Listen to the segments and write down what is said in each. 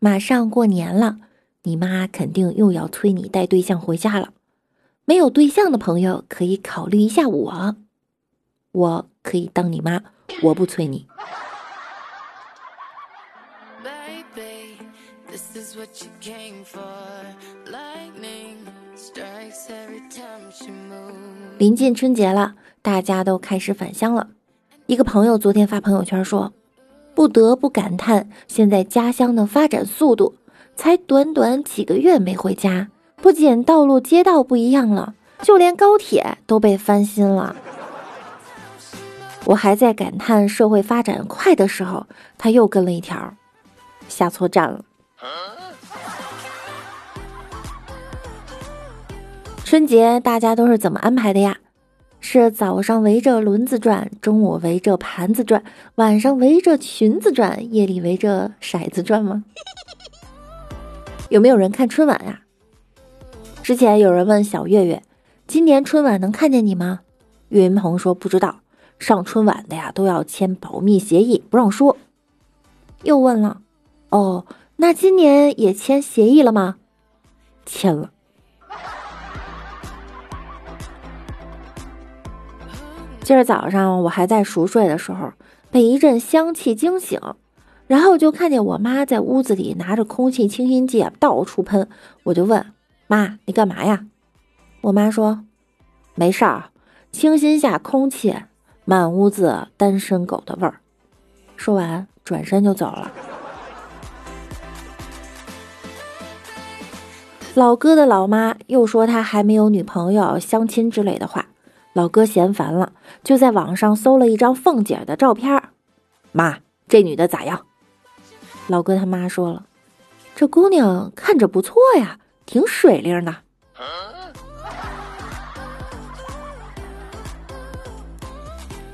马上过年了，你妈肯定又要催你带对象回家了。没有对象的朋友可以考虑一下我，我可以当你妈，我不催你。临近春节了，大家都开始返乡了。一个朋友昨天发朋友圈说：“不得不感叹，现在家乡的发展速度，才短短几个月没回家，不仅道路街道不一样了，就连高铁都被翻新了。”我还在感叹社会发展快的时候，他又跟了一条：“下错站了。”春节大家都是怎么安排的呀？是早上围着轮子转，中午围着盘子转，晚上围着裙子转，夜里围着骰子转吗？有没有人看春晚呀？之前有人问小月月，今年春晚能看见你吗？岳云鹏说不知道，上春晚的呀都要签保密协议，不让说。又问了，哦，那今年也签协议了吗？签了。今儿早上我还在熟睡的时候，被一阵香气惊醒，然后就看见我妈在屋子里拿着空气清新剂到处喷。我就问妈：“你干嘛呀？”我妈说：“没事儿，清新下空气，满屋子单身狗的味儿。”说完转身就走了。老哥的老妈又说他还没有女朋友、相亲之类的话。老哥嫌烦了，就在网上搜了一张凤姐的照片。妈，这女的咋样？老哥他妈说了，这姑娘看着不错呀，挺水灵的。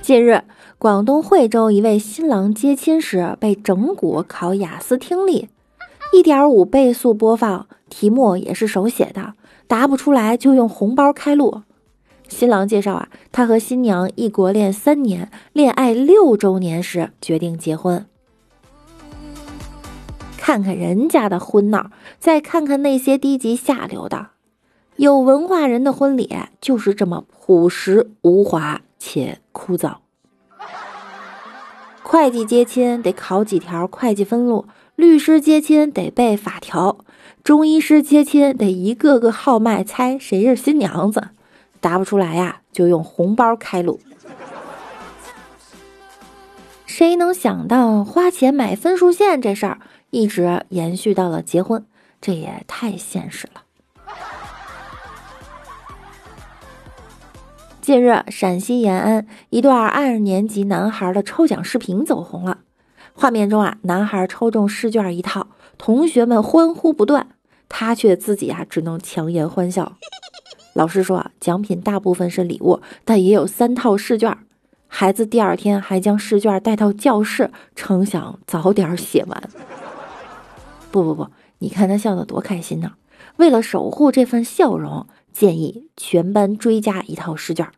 近日，广东惠州一位新郎接亲时被整蛊考雅思听力，一点五倍速播放，题目也是手写的，答不出来就用红包开路。新郎介绍啊，他和新娘异国恋三年，恋爱六周年时决定结婚。看看人家的婚闹，再看看那些低级下流的，有文化人的婚礼就是这么朴实无华且枯燥。会计接亲得考几条会计分录，律师接亲得背法条，中医师接亲得一个个号脉猜谁是新娘子。答不出来呀，就用红包开路。谁能想到花钱买分数线这事儿一直延续到了结婚？这也太现实了。近日，陕西延安一段二年级男孩的抽奖视频走红了。画面中啊，男孩抽中试卷一套，同学们欢呼不断，他却自己啊只能强颜欢笑。老师说啊，奖品大部分是礼物，但也有三套试卷。孩子第二天还将试卷带到教室，称想早点写完。不不不，你看他笑得多开心呢！为了守护这份笑容，建议全班追加一套试卷。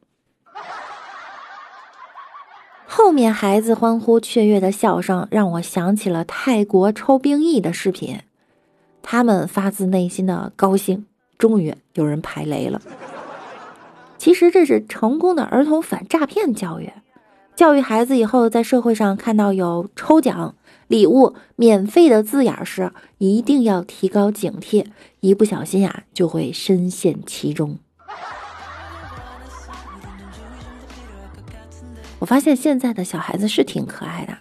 后面孩子欢呼雀跃的笑声，让我想起了泰国抽兵役的视频，他们发自内心的高兴。终于有人排雷了。其实这是成功的儿童反诈骗教育，教育孩子以后在社会上看到有抽奖、礼物、免费的字眼时，一定要提高警惕，一不小心呀就会深陷其中。我发现现在的小孩子是挺可爱的。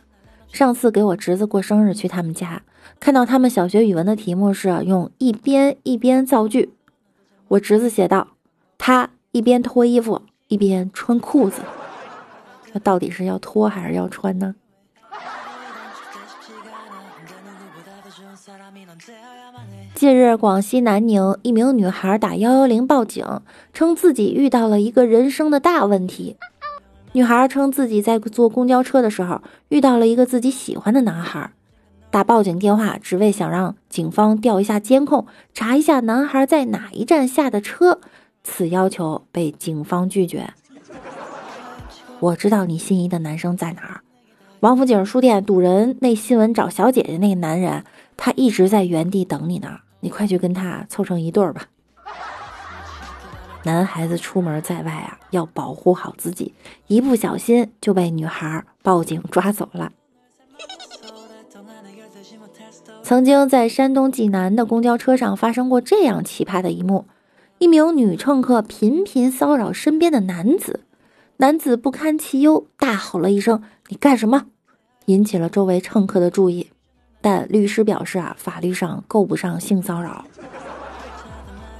上次给我侄子过生日去他们家，看到他们小学语文的题目是用一边一边造句。我侄子写道：“他一边脱衣服一边穿裤子，那到底是要脱还是要穿呢？”近日，广西南宁一名女孩打幺幺零报警，称自己遇到了一个人生的大问题。女孩称自己在坐公交车的时候遇到了一个自己喜欢的男孩。打报警电话只为想让警方调一下监控，查一下男孩在哪一站下的车。此要求被警方拒绝。我知道你心仪的男生在哪儿。王府井书店堵人那新闻找小姐姐那个男人，他一直在原地等你呢，你快去跟他凑成一对儿吧。男孩子出门在外啊，要保护好自己，一不小心就被女孩报警抓走了。曾经在山东济南的公交车上发生过这样奇葩的一幕：一名女乘客频频骚扰身边的男子，男子不堪其忧，大吼了一声：“你干什么？”引起了周围乘客的注意。但律师表示啊，法律上够不上性骚扰。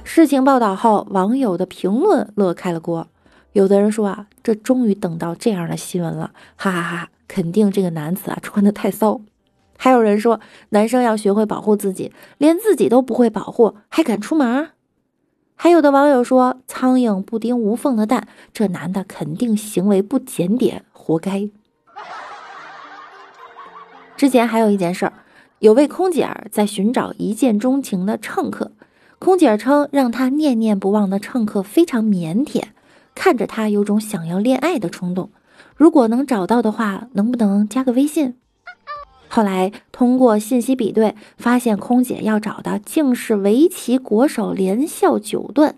事情报道后，网友的评论乐开了锅。有的人说啊，这终于等到这样的新闻了，哈哈哈！肯定这个男子啊穿的太骚。还有人说，男生要学会保护自己，连自己都不会保护，还敢出门？还有的网友说，苍蝇不叮无缝的蛋，这男的肯定行为不检点，活该。之前还有一件事儿，有位空姐儿在寻找一见钟情的乘客，空姐称让她念念不忘的乘客非常腼腆，看着他有种想要恋爱的冲动，如果能找到的话，能不能加个微信？后来通过信息比对，发现空姐要找的竟是围棋国手连笑九段。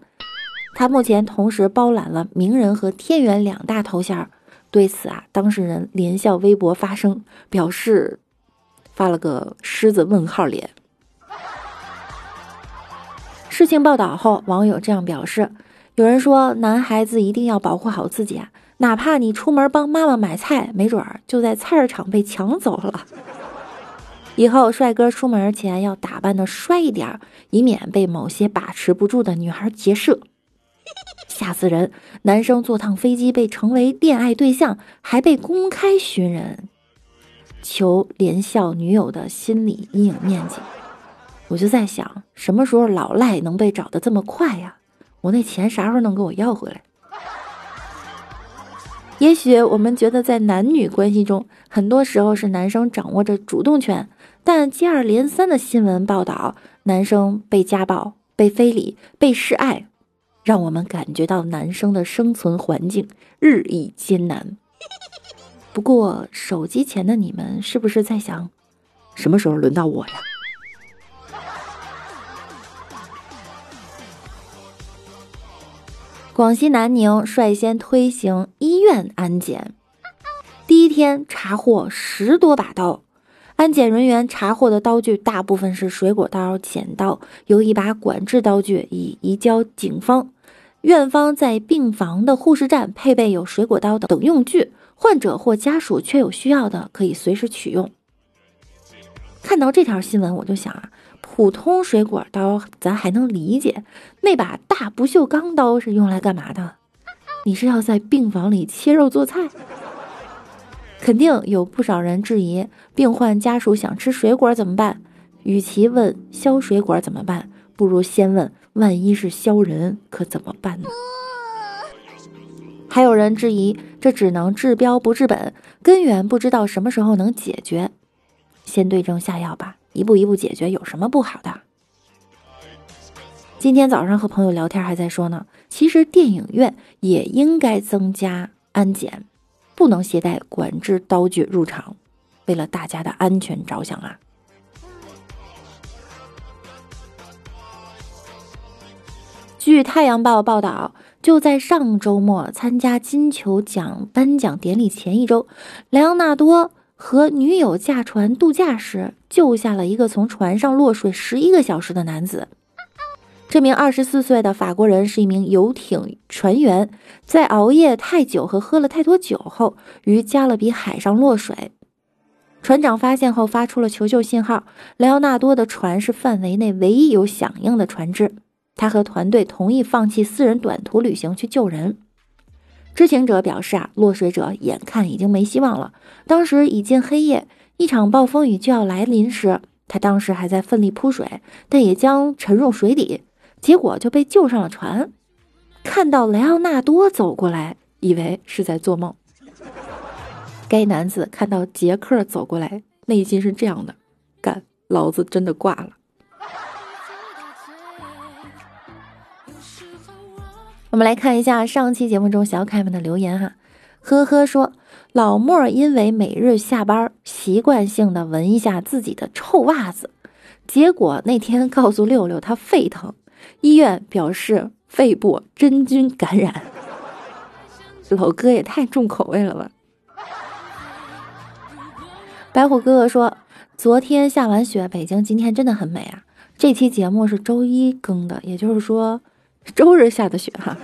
他目前同时包揽了名人和天元两大头衔。对此啊，当事人连笑微博发声表示，发了个狮子问号脸。事情报道后，网友这样表示：有人说，男孩子一定要保护好自己啊，哪怕你出门帮妈妈买菜，没准儿就在菜市场被抢走了。以后帅哥出门前要打扮的帅一点，以免被某些把持不住的女孩劫色，吓死人！男生坐趟飞机被成为恋爱对象，还被公开寻人，求连笑女友的心理阴影面积。我就在想，什么时候老赖能被找的这么快呀？我那钱啥时候能给我要回来？也许我们觉得在男女关系中，很多时候是男生掌握着主动权。但接二连三的新闻报道，男生被家暴、被非礼、被示爱，让我们感觉到男生的生存环境日益艰难。不过，手机前的你们是不是在想，什么时候轮到我呀？广西南宁率先推行医院安检，第一天查获十多把刀。安检人员查获的刀具大部分是水果刀、剪刀，有一把管制刀具已移交警方。院方在病房的护士站配备有水果刀等用具，患者或家属确有需要的可以随时取用。看到这条新闻，我就想啊，普通水果刀咱还能理解，那把大不锈钢刀是用来干嘛的？你是要在病房里切肉做菜？肯定有不少人质疑，病患家属想吃水果怎么办？与其问削水果怎么办，不如先问万一是削人，可怎么办呢？还有人质疑，这只能治标不治本，根源不知道什么时候能解决。先对症下药吧，一步一步解决有什么不好的？今天早上和朋友聊天还在说呢，其实电影院也应该增加安检。不能携带管制刀具入场，为了大家的安全着想啊！据《太阳报》报道，就在上周末参加金球奖颁奖典礼前一周，莱昂纳多和女友驾船度假时，救下了一个从船上落水十一个小时的男子。这名二十四岁的法国人是一名游艇船员，在熬夜太久和喝了太多酒后，于加勒比海上落水。船长发现后发出了求救信号。莱昂纳多的船是范围内唯一有响应的船只，他和团队同意放弃私人短途旅行去救人。知情者表示啊，落水者眼看已经没希望了。当时已近黑夜，一场暴风雨就要来临时，他当时还在奋力扑水，但也将沉入水底。结果就被救上了船，看到莱昂纳多走过来，以为是在做梦。该男子看到杰克走过来，内心是这样的：干，老子真的挂了。我们来看一下上期节目中小可爱们的留言哈，呵呵说老莫因为每日下班习惯性的闻一下自己的臭袜子。结果那天告诉六六他肺疼，医院表示肺部真菌感染。老哥也太重口味了吧！白虎哥哥说，昨天下完雪，北京今天真的很美啊。这期节目是周一更的，也就是说周日下的雪哈。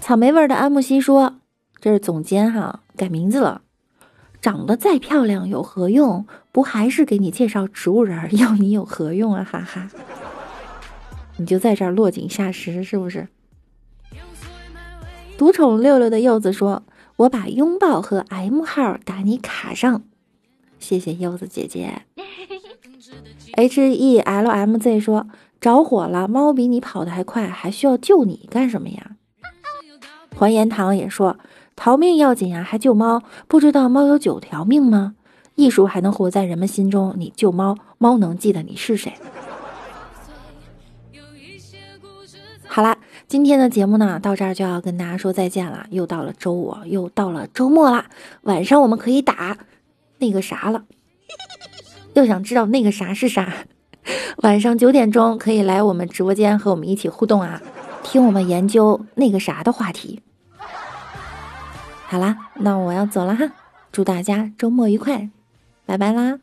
草莓味的安慕希说：“这是总监哈，改名字了。长得再漂亮有何用？不还是给你介绍植物人，要你有何用啊？哈哈，你就在这儿落井下石是不是？”独宠六六的柚子说：“我把拥抱和 M 号打你卡上，谢谢柚子姐姐。” H E L M Z 说着火了，猫比你跑得还快，还需要救你干什么呀？还言堂也说逃命要紧啊，还救猫？不知道猫有九条命吗？艺术还能活在人们心中，你救猫，猫能记得你是谁？好啦，今天的节目呢，到这儿就要跟大家说再见了。又到了周五，又到了周末啦，晚上我们可以打那个啥了。要想知道那个啥是啥？晚上九点钟可以来我们直播间和我们一起互动啊，听我们研究那个啥的话题。好啦，那我要走了哈，祝大家周末愉快，拜拜啦。